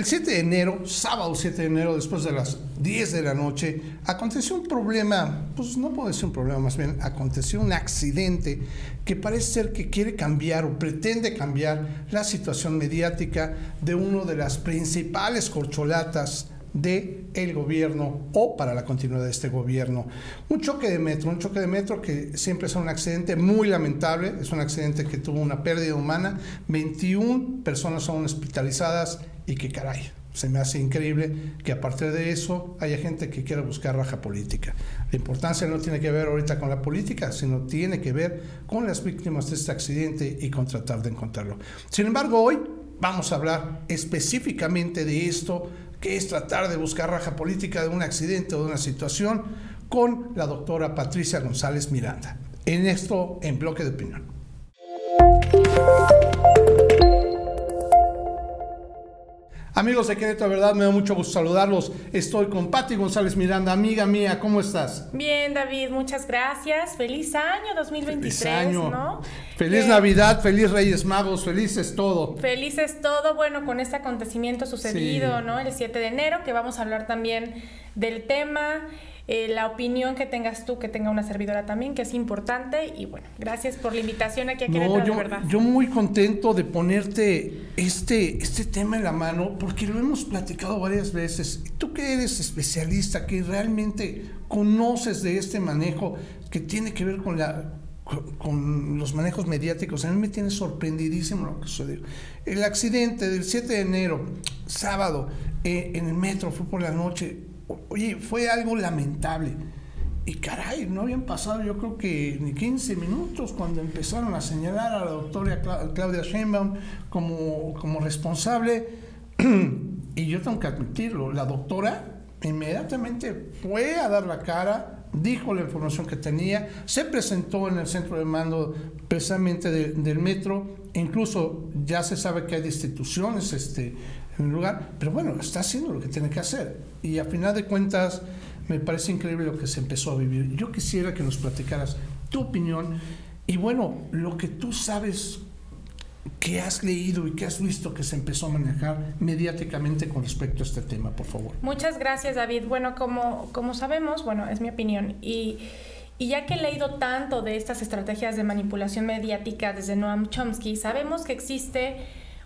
El 7 de enero, sábado 7 de enero, después de las 10 de la noche, aconteció un problema, pues no puede ser un problema, más bien aconteció un accidente que parece ser que quiere cambiar o pretende cambiar la situación mediática de uno de las principales corcholatas de gobierno o para la continuidad de este gobierno. Un choque de metro, un choque de metro que siempre es un accidente muy lamentable, es un accidente que tuvo una pérdida humana, 21 personas son hospitalizadas y que caray, se me hace increíble que a partir de eso haya gente que quiera buscar raja política. La importancia no tiene que ver ahorita con la política, sino tiene que ver con las víctimas de este accidente y con tratar de encontrarlo. Sin embargo, hoy vamos a hablar específicamente de esto, que es tratar de buscar raja política de un accidente o de una situación, con la doctora Patricia González Miranda. En esto, en bloque de opinión. Amigos de Querétaro, verdad, me da mucho gusto saludarlos. Estoy con Patti González Miranda, amiga mía, ¿cómo estás? Bien, David, muchas gracias. Feliz año 2023, feliz año. ¿no? Feliz Navidad, feliz Reyes Magos, felices todo. Felices todo, bueno, con este acontecimiento sucedido, ¿no? El 7 de enero, que vamos a hablar también del tema. Eh, la opinión que tengas tú, que tenga una servidora también, que es importante. Y bueno, gracias por la invitación aquí a Querétaro, no, yo, de verdad. Yo muy contento de ponerte este, este tema en la mano, porque lo hemos platicado varias veces. Tú que eres especialista, que realmente conoces de este manejo que tiene que ver con la con, los manejos mediáticos, a mí me tiene sorprendidísimo lo que sucedió. El accidente del 7 de enero, sábado, eh, en el metro, fue por la noche, Oye, fue algo lamentable. Y caray, no habían pasado yo creo que ni 15 minutos cuando empezaron a señalar a la doctora Claudia Sheinbaum como, como responsable. y yo tengo que admitirlo, la doctora inmediatamente fue a dar la cara, dijo la información que tenía, se presentó en el centro de mando precisamente del metro, incluso ya se sabe que hay instituciones este, en lugar, pero bueno, está haciendo lo que tiene que hacer. Y a final de cuentas, me parece increíble lo que se empezó a vivir. Yo quisiera que nos platicaras tu opinión y bueno, lo que tú sabes que has leído y que has visto que se empezó a manejar mediáticamente con respecto a este tema, por favor. Muchas gracias, David. Bueno, como, como sabemos, bueno, es mi opinión y... Y ya que he leído tanto de estas estrategias de manipulación mediática desde Noam Chomsky, sabemos que existe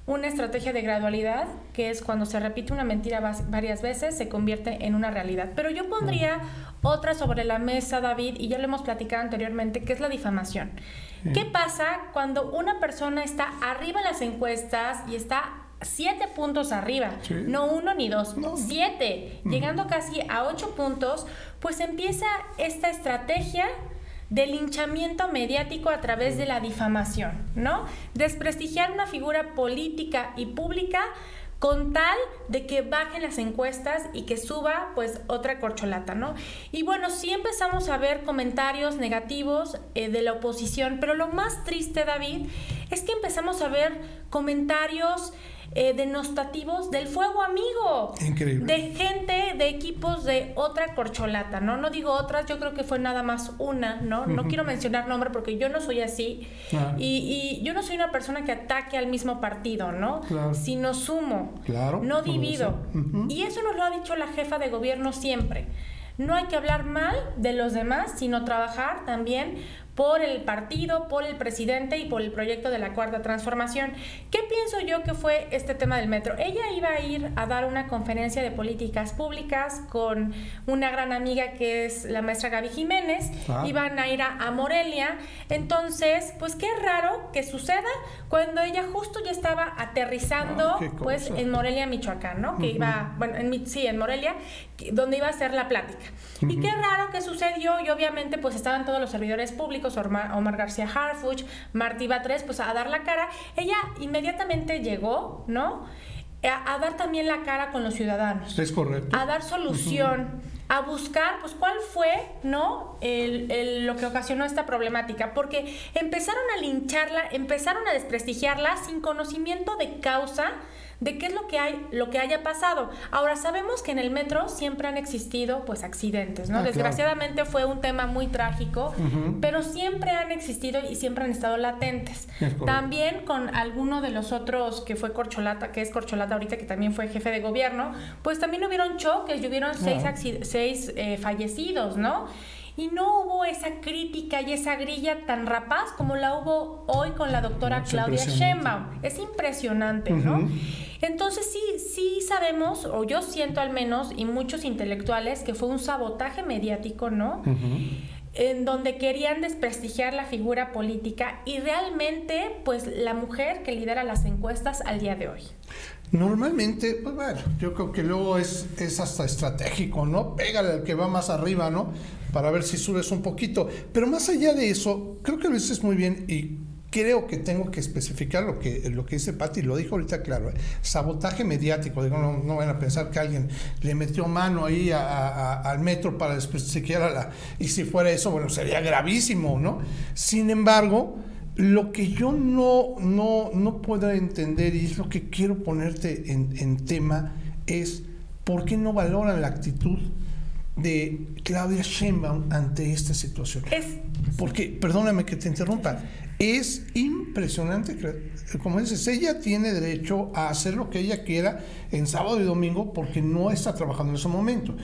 una estrategia de gradualidad, que es cuando se repite una mentira varias veces, se convierte en una realidad. Pero yo pondría otra sobre la mesa, David, y ya lo hemos platicado anteriormente, que es la difamación. ¿Qué pasa cuando una persona está arriba en las encuestas y está siete puntos arriba, no uno ni dos, siete, llegando casi a ocho puntos, pues empieza esta estrategia del linchamiento mediático a través de la difamación, ¿no? Desprestigiar una figura política y pública con tal de que bajen las encuestas y que suba pues otra corcholata, ¿no? Y bueno, sí empezamos a ver comentarios negativos eh, de la oposición, pero lo más triste, David, es que empezamos a ver comentarios eh, denostativos del fuego amigo. Increíble. De gente, de equipos de otra corcholata, ¿no? No digo otras, yo creo que fue nada más una, ¿no? No quiero mencionar nombre porque yo no soy así. Y, yo no soy una persona que ataque al mismo partido, ¿no? Claro. Sino sumo. Claro. No divido. Y eso nos lo ha dicho la jefa de gobierno siempre. No hay que hablar mal de los demás, sino trabajar también por el partido, por el presidente y por el proyecto de la Cuarta Transformación. ¿Qué pienso yo que fue este tema del metro? Ella iba a ir a dar una conferencia de políticas públicas con una gran amiga que es la maestra Gaby Jiménez. Ah. Iban a ir a, Morelia. Entonces, pues qué raro que suceda cuando ella justo ya estaba aterrizando ah, pues en Morelia, Michoacán, ¿no? Que iba, bueno, en, sí, en Morelia, donde iba a ser la plática. Y qué raro que sucedió y obviamente pues estaban todos los servidores públicos Omar, García Harfuch, Martí Batres, pues a dar la cara. Ella inmediatamente llegó, ¿no? A, dar también la cara con los ciudadanos. Es correcto. A dar solución. a buscar, pues, cuál fue, ¿no? lo que ocasionó esta problemática, porque empezaron a lincharla, empezaron a desprestigiarla sin conocimiento de causa de qué es lo que hay, lo que haya pasado. Ahora sabemos que en el metro siempre han existido pues accidentes, ¿no? Ah, Desgraciadamente fue un tema muy trágico, pero siempre han existido y siempre han estado latentes. También con alguno de los otros que fue Corcholata, que es Corcholata ahorita que también fue jefe de gobierno, pues también hubieron choques y hubieron seis, seis eh, fallecidos, ¿no? Y no hubo esa crítica y esa grilla tan rapaz como la hubo hoy con la doctora Claudia Sheinbaum. Es impresionante, ¿no? Entonces sí, sí sabemos, o yo siento al menos, y muchos intelectuales, que fue un sabotaje mediático, ¿no? en donde querían desprestigiar la figura política y realmente pues la mujer que lidera las encuestas al día de hoy. Normalmente, pues bueno, yo creo que luego es, es hasta estratégico, ¿no? Pégale al que va más arriba, ¿no? Para ver si subes un poquito. Pero más allá de eso, creo que lo dices muy bien y creo que tengo que especificar lo que, lo que dice Patti, lo dijo ahorita claro, ¿eh? sabotaje mediático, digo, no, no van a pensar que alguien le metió mano ahí al metro para desprestigiar a la... Y si fuera eso, bueno, sería gravísimo, ¿no? Sin embargo, lo que yo no, no, no puedo entender y es lo que quiero ponerte en, tema es por qué no valoran la actitud de Claudia Sheinbaum ante esta situación. Porque, perdóname que te interrumpa, es impresionante, como dices, ella tiene derecho a hacer lo que ella quiera en sábado y domingo porque no está trabajando en ese momento.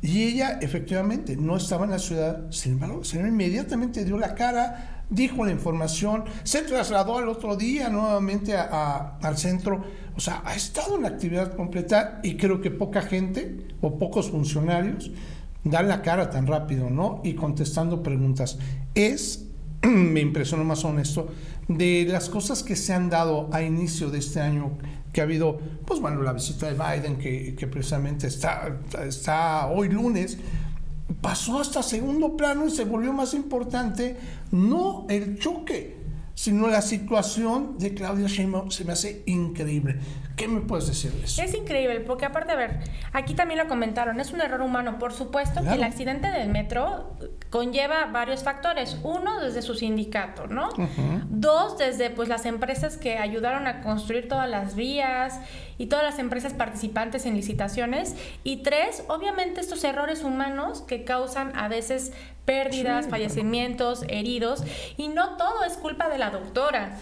Y ella efectivamente no estaba en la ciudad, sin embargo, inmediatamente dio la cara, dijo la información, se trasladó al otro día nuevamente al centro, o sea, ha estado en actividad completa y creo que poca gente o pocos funcionarios dan la cara tan rápido, ¿no? Y contestando preguntas. Es, me impresionó más honesto, de las cosas que se han dado a inicio de este año, que ha habido, pues bueno, la visita de Biden, que, que precisamente está, está hoy lunes, pasó hasta segundo plano y se volvió más importante no el choque, sino la situación de Claudia Sheinbaum se me hace increíble. ¿Qué me puedes decir de eso? Es increíble, porque aparte, a ver, aquí también lo comentaron, es un error humano. Por supuesto que el accidente del metro conlleva varios factores. Uno, desde su sindicato, ¿no? Dos, desde pues las empresas que ayudaron a construir todas las vías y todas las empresas participantes en licitaciones. Y tres, obviamente estos errores humanos que causan a veces pérdidas, fallecimientos, heridos. Y no todo es culpa de la doctora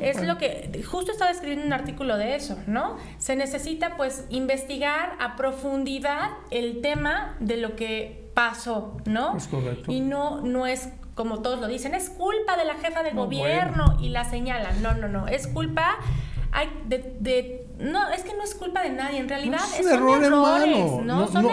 es lo que justo estaba escribiendo un artículo de eso, ¿no? Se necesita pues investigar a profundidad el tema de lo que pasó, ¿no? Es correcto. Y no no es como todos lo dicen, es culpa de la jefa de gobierno y la señalan. No, no, no, es culpa hay de, no, es que no es culpa de nadie, en realidad no es un error hermano.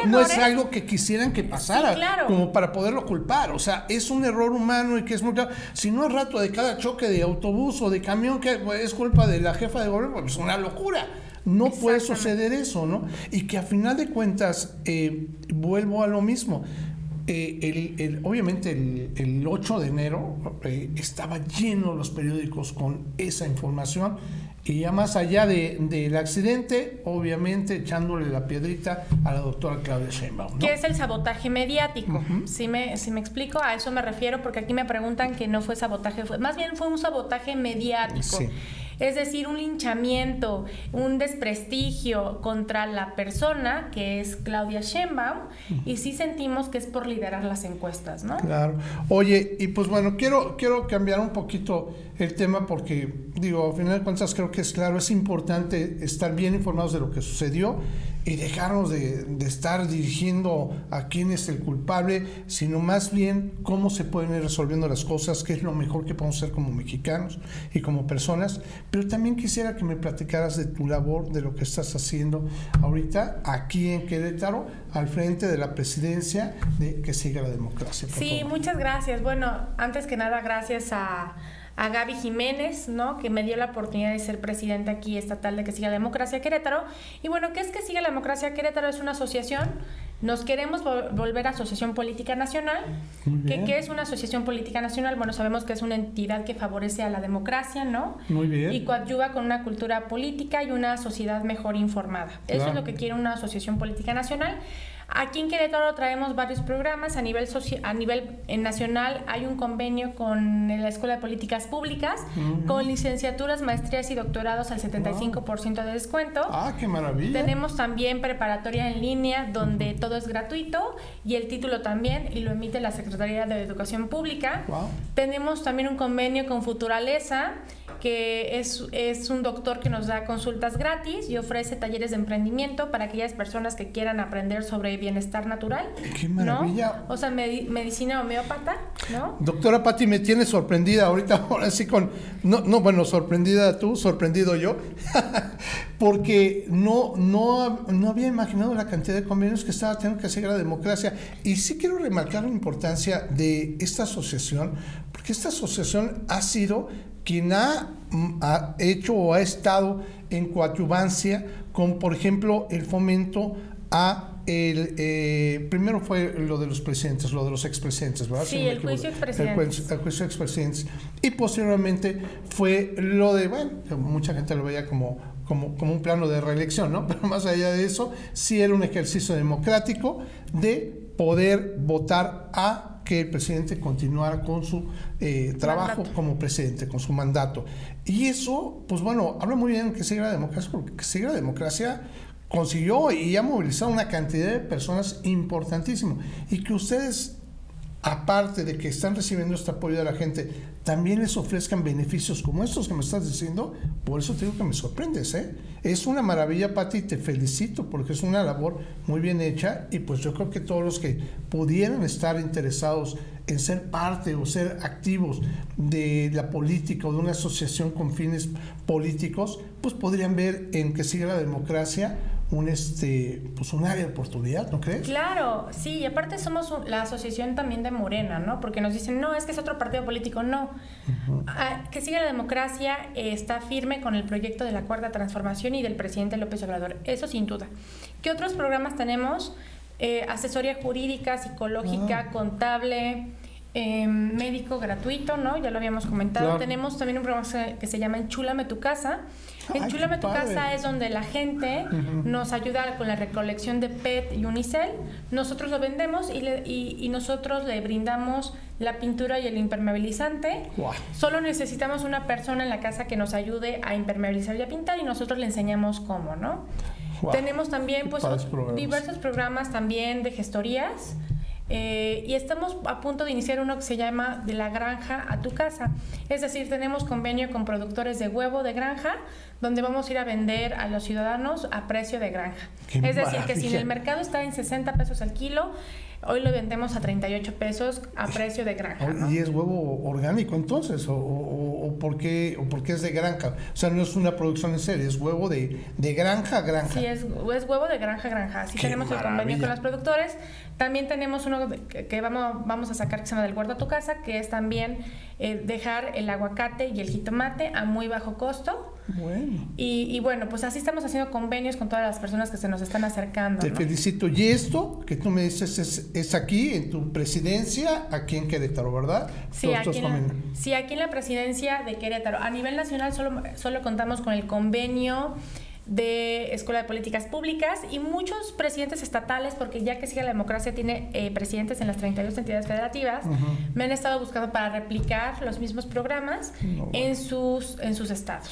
No, es algo que quisieran que pasara como para poderlo culpar, o sea, es un error humano y que es muy claro. Si no es rato de cada choque de autobús o de camión que es culpa de la jefa de gobierno, pues es una locura. No puede suceder eso, ¿no? Y que a final de cuentas, eh, vuelvo a lo mismo. Eh, el, obviamente el, el, 8 de enero eh, estaba lleno los periódicos con esa información y ya más allá del accidente, obviamente echándole la piedrita a la doctora Claudia Sheinbaum. ¿Qué es el sabotaje mediático? si, me, si me explico, a eso me refiero, porque aquí me preguntan que no fue sabotaje, fue, más bien fue un sabotaje mediático. Sí. Es decir, un linchamiento, un desprestigio contra la persona que es Claudia Sheinbaum y sí sentimos que es por liderar las encuestas, ¿no? Claro. Oye, y pues bueno, quiero, quiero cambiar un poquito el tema porque, digo, al final de cuentas creo que es claro, es importante estar bien informados de lo que sucedió y dejarnos de, estar dirigiendo a quién es el culpable, sino más bien cómo se pueden ir resolviendo las cosas, qué es lo mejor que podemos hacer como mexicanos y como personas. Pero también quisiera que me platicaras de tu labor, de lo que estás haciendo ahorita aquí en Querétaro, al frente de la presidencia de Que Siga la Democracia. Sí, muchas gracias. Bueno, antes que nada, gracias a a Gaby Jiménez, ¿no? Que me dio la oportunidad de ser presidenta aquí estatal de Que Siga la Democracia Querétaro. Y bueno, ¿qué es Que Siga la Democracia Querétaro? Es una asociación. Nos queremos volver a Asociación Política Nacional. ¿Qué, ¿Qué, es una asociación política nacional? Bueno, sabemos que es una entidad que favorece a la democracia, ¿no? Muy bien. Y coadyuva con una cultura política y una sociedad mejor informada. Eso es lo que quiere una asociación política nacional. Aquí en Querétaro traemos varios programas a nivel a nivel eh, nacional hay un convenio con la Escuela de Políticas Públicas con licenciaturas, maestrías y doctorados al 75% de descuento. Ah, qué maravilla. Tenemos también preparatoria en línea donde todo es gratuito y el título también y lo emite la Secretaría de Educación Pública. Tenemos también un convenio con Futuraleza que es, es un doctor que nos da consultas gratis y ofrece talleres de emprendimiento para aquellas personas que quieran aprender sobre bienestar natural. ¡Qué maravilla! O sea, medicina homeópata, ¿no? Doctora Patti, me tiene sorprendida ahorita, ahora sí con... No, no bueno, sorprendida tú, sorprendido yo, porque no, no, no había imaginado la cantidad de convenios que estaba teniendo que hacer la democracia. Y sí quiero remarcar la importancia de esta asociación, porque esta asociación ha sido quien mm, ha, hecho o ha estado en coadyuvancia con, por ejemplo, el fomento a el, eh, primero fue lo de los presidentes, lo de los expresidentes, ¿verdad? Sí, el juicio expresidentes. El, juicio expresidentes. Y posteriormente fue lo de, bueno, mucha gente lo veía como, como, como un plano de reelección, ¿no? Pero más allá de eso, sí era un ejercicio democrático de poder votar a que el presidente continuara con su eh, trabajo como presidente, con su mandato. Y eso, pues bueno, habla muy bien que sigue la democracia, porque que sigue la democracia consiguió y ha movilizado una cantidad de personas importantísimo. Y que ustedes, aparte de que están recibiendo este apoyo de la gente, también les ofrezcan beneficios como estos que me estás diciendo, por eso te digo que me sorprendes, ¿eh? Es una maravilla, Pati, te felicito porque es una labor muy bien hecha y pues yo creo que todos los que pudieran estar interesados en ser parte o ser activos de la política o de una asociación con fines políticos, pues podrían ver en que sigue la democracia un este pues un área de oportunidad, ¿no crees? Claro, sí, y aparte somos la asociación también de Morena, ¿no? Porque nos dicen, no, es que es otro partido político, no. Ah, que siga la democracia eh, está firme con el proyecto de la cuarta transformación y del presidente López Obrador, eso sin duda. ¿Qué otros programas tenemos? Eh, asesoría jurídica, psicológica, ah. contable, em, médico gratuito, ¿no? Ya lo habíamos comentado. Tenemos también un programa que se llama Enchúlame tu casa en Chulame tu casa es donde la gente nos ayuda con la recolección de PET y Unicel. Nosotros lo vendemos y, nosotros le brindamos la pintura y el impermeabilizante. Solo necesitamos una persona en la casa que nos ayude a impermeabilizar y a pintar y nosotros le enseñamos cómo, ¿no? Tenemos también pues diversos programas también de gestorías. Eh, y estamos a punto de iniciar uno que se llama De la granja a tu casa. Es decir, tenemos convenio con productores de huevo de granja, donde vamos a ir a vender a los ciudadanos a precio de granja. es decir, que si en el mercado está en 60 pesos al kilo, Hoy lo vendemos a 38 pesos a precio de granja. ¿Y es huevo orgánico entonces? ¿O, o, por qué, ¿O por qué es de granja? O sea, no es una producción en serie, es huevo de, de granja a granja. Sí, es, es huevo de granja a granja. Así tenemos el convenio con los productores. También tenemos uno que vamos, vamos a sacar que se llama del huerto a tu casa, que es también eh, dejar el aguacate y el jitomate a muy bajo costo. Bueno. Y, bueno, pues así estamos haciendo convenios con todas las personas que se nos están acercando. Te felicito. Y esto que tú me dices es, es, aquí en tu presidencia, aquí en Querétaro, ¿verdad? Sí aquí, en la, sí, aquí en la presidencia de Querétaro. A nivel nacional solo, solo contamos con el convenio de Escuela de Políticas Públicas y muchos presidentes estatales, porque ya que sigue la democracia tiene eh, presidentes en las 32 entidades federativas, me han estado buscando para replicar los mismos programas en, sus, en sus estados.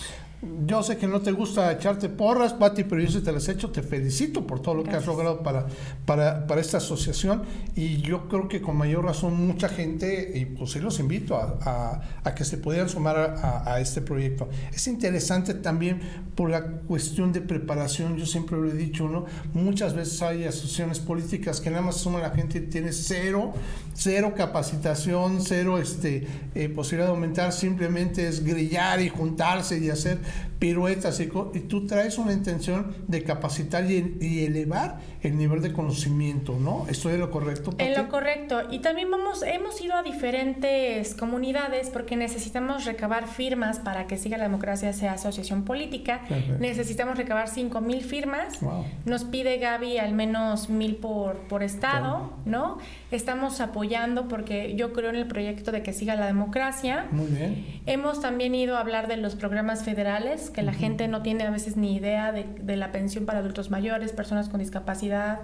Yo sé que no te gusta echarte porras, Pati, pero yo sí te las he hecho. Te felicito por todo lo que has logrado para, para, para, esta asociación. Y yo creo que con mayor razón mucha gente, y pues sí los invito a, a, que se pudieran sumar a, a, este proyecto. Es interesante también por la cuestión de preparación. Yo siempre lo he dicho, ¿no? Muchas veces hay asociaciones políticas que nada más suma la gente y tiene cero, cero capacitación, cero este, eh, posibilidad de aumentar. Simplemente es grillar y juntarse y hacer piruetas y, y tú traes una intención de capacitar y, elevar el nivel de conocimiento, ¿no? ¿Estoy en lo correcto? En lo correcto. Y también vamos, hemos ido a diferentes comunidades porque necesitamos recabar firmas para que siga la democracia sea asociación política. Necesitamos recabar 5 mil firmas. Nos pide Gaby al menos mil por, por estado, ¿no? Estamos apoyando porque yo creo en el proyecto de que siga la democracia. Muy bien. Hemos también ido a hablar de los programas federales que la gente no tiene a veces ni idea de, de, la pensión para adultos mayores, personas con discapacidad,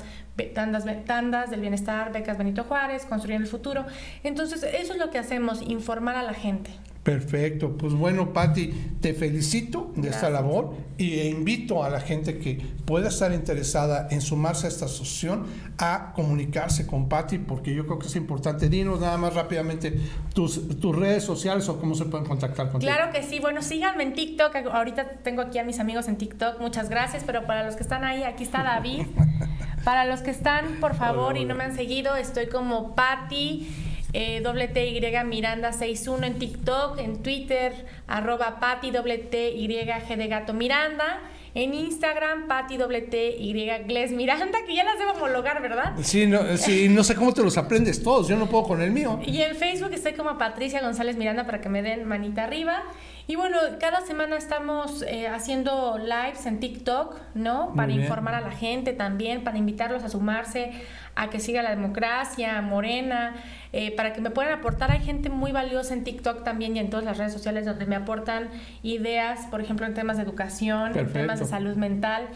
tandas, tandas del bienestar, becas Benito Juárez, construir el futuro. Entonces, eso es lo que hacemos, informar a la gente. Perfecto, pues bueno, Patti, te felicito de esta labor y invito a la gente que pueda estar interesada en sumarse a esta asociación a comunicarse con Patti, porque yo creo que es importante. Dinos nada más rápidamente tus, tus redes sociales o cómo se pueden contactar contigo. Claro que sí, bueno, síganme en TikTok. Ahorita tengo aquí a mis amigos en TikTok, muchas gracias, pero para los que están ahí, aquí está David. para los que están, por favor, y no me han seguido, estoy como Patti eh, y Miranda 61 en TikTok, en Twitter, arroba Pati y G de Gato Miranda. En Instagram, Pati y Gles Miranda, que ya las debo homologar, ¿verdad? Sí no, sí, no sé cómo te los aprendes todos, yo no puedo con el mío. Y en Facebook estoy como Patricia González Miranda para que me den manita arriba. Y bueno, cada semana estamos eh, haciendo lives en TikTok, ¿no? Para informar a la gente también, para invitarlos a sumarse a que siga la democracia, Morena, eh, para que me puedan aportar. Hay gente muy valiosa en TikTok también y en todas las redes sociales donde me aportan ideas, por ejemplo, en temas de educación, en temas de salud mental.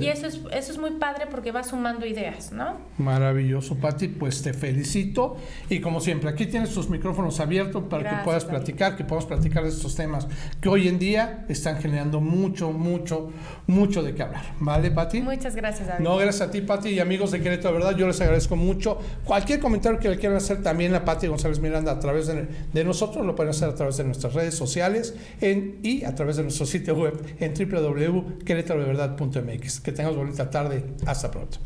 Y eso es, eso es muy padre porque va sumando ideas, ¿no? Maravilloso, Patti. Pues te felicito. Y como siempre, aquí tienes tus micrófonos abiertos para que puedas platicar, que podamos platicar de estos temas que hoy en día están generando mucho, mucho, mucho de qué hablar. ¿Vale, Patti? Muchas gracias, David. No, gracias a ti, Patti, y amigos de Querétaro, ¿verdad? Yo les agradezco agradezco mucho. Cualquier comentario que le quieran hacer también a Pati González Miranda a través de, nosotros, lo pueden hacer a través de nuestras redes sociales en, y a través de nuestro sitio web en www.querétarodeverdad.mx. Que tengas bonita tarde. Hasta pronto.